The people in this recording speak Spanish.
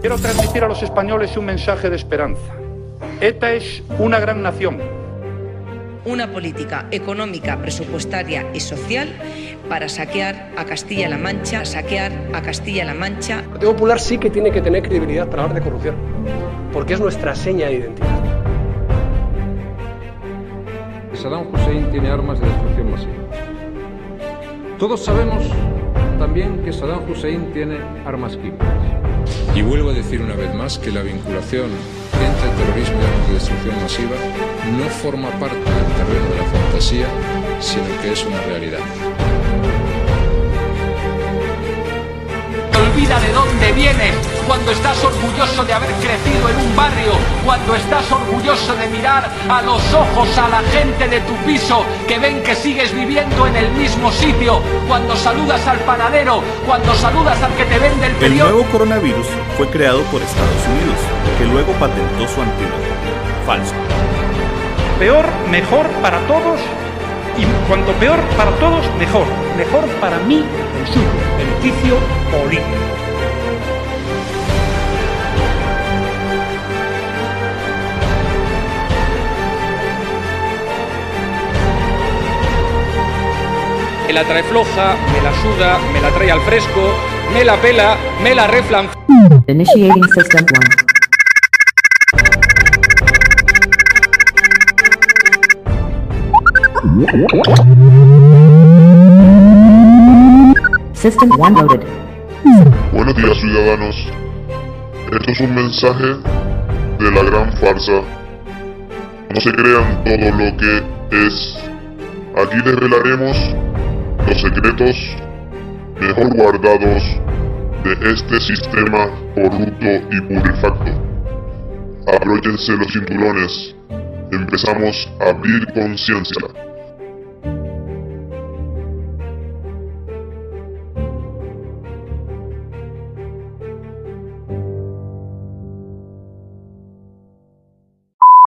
Quiero transmitir a los españoles un mensaje de esperanza. ETA es una gran nación. Una política económica, presupuestaria y social para saquear a Castilla-La Mancha, saquear a Castilla-La Mancha. El Partido Popular sí que tiene que tener credibilidad para hablar de corrupción, porque es nuestra seña de identidad. Saddam Hussein tiene armas de destrucción masiva. Todos sabemos también que Saddam Hussein tiene armas químicas. Y vuelvo a decir una vez más que la vinculación entre el terrorismo y armas de destrucción masiva no forma parte del terreno de la fantasía, sino que es una realidad. olvida de dónde vienes, cuando estás orgulloso de haber crecido en un barrio, cuando estás orgulloso de mirar a los ojos a la gente de tu piso que ven que sigues viviendo en el mismo sitio, cuando saludas al panadero, cuando saludas al que te vende el El periódico. nuevo coronavirus fue creado por Estados Unidos, que luego patentó su antídoto. Falso. Peor, mejor para todos. Y cuanto peor para todos, mejor. Mejor para mí, el suyo. Beneficio político. Me la trae floja, me la suda, me la trae al fresco, me la pela, me la reflan. Initiating System 1. System 1 loaded. Buenos días ciudadanos. Esto es un mensaje de la gran farsa. No se crean todo lo que es. Aquí desvelaremos los secretos mejor guardados de este sistema corrupto y putrefacto. Abróchense los cinturones. Empezamos a abrir conciencia.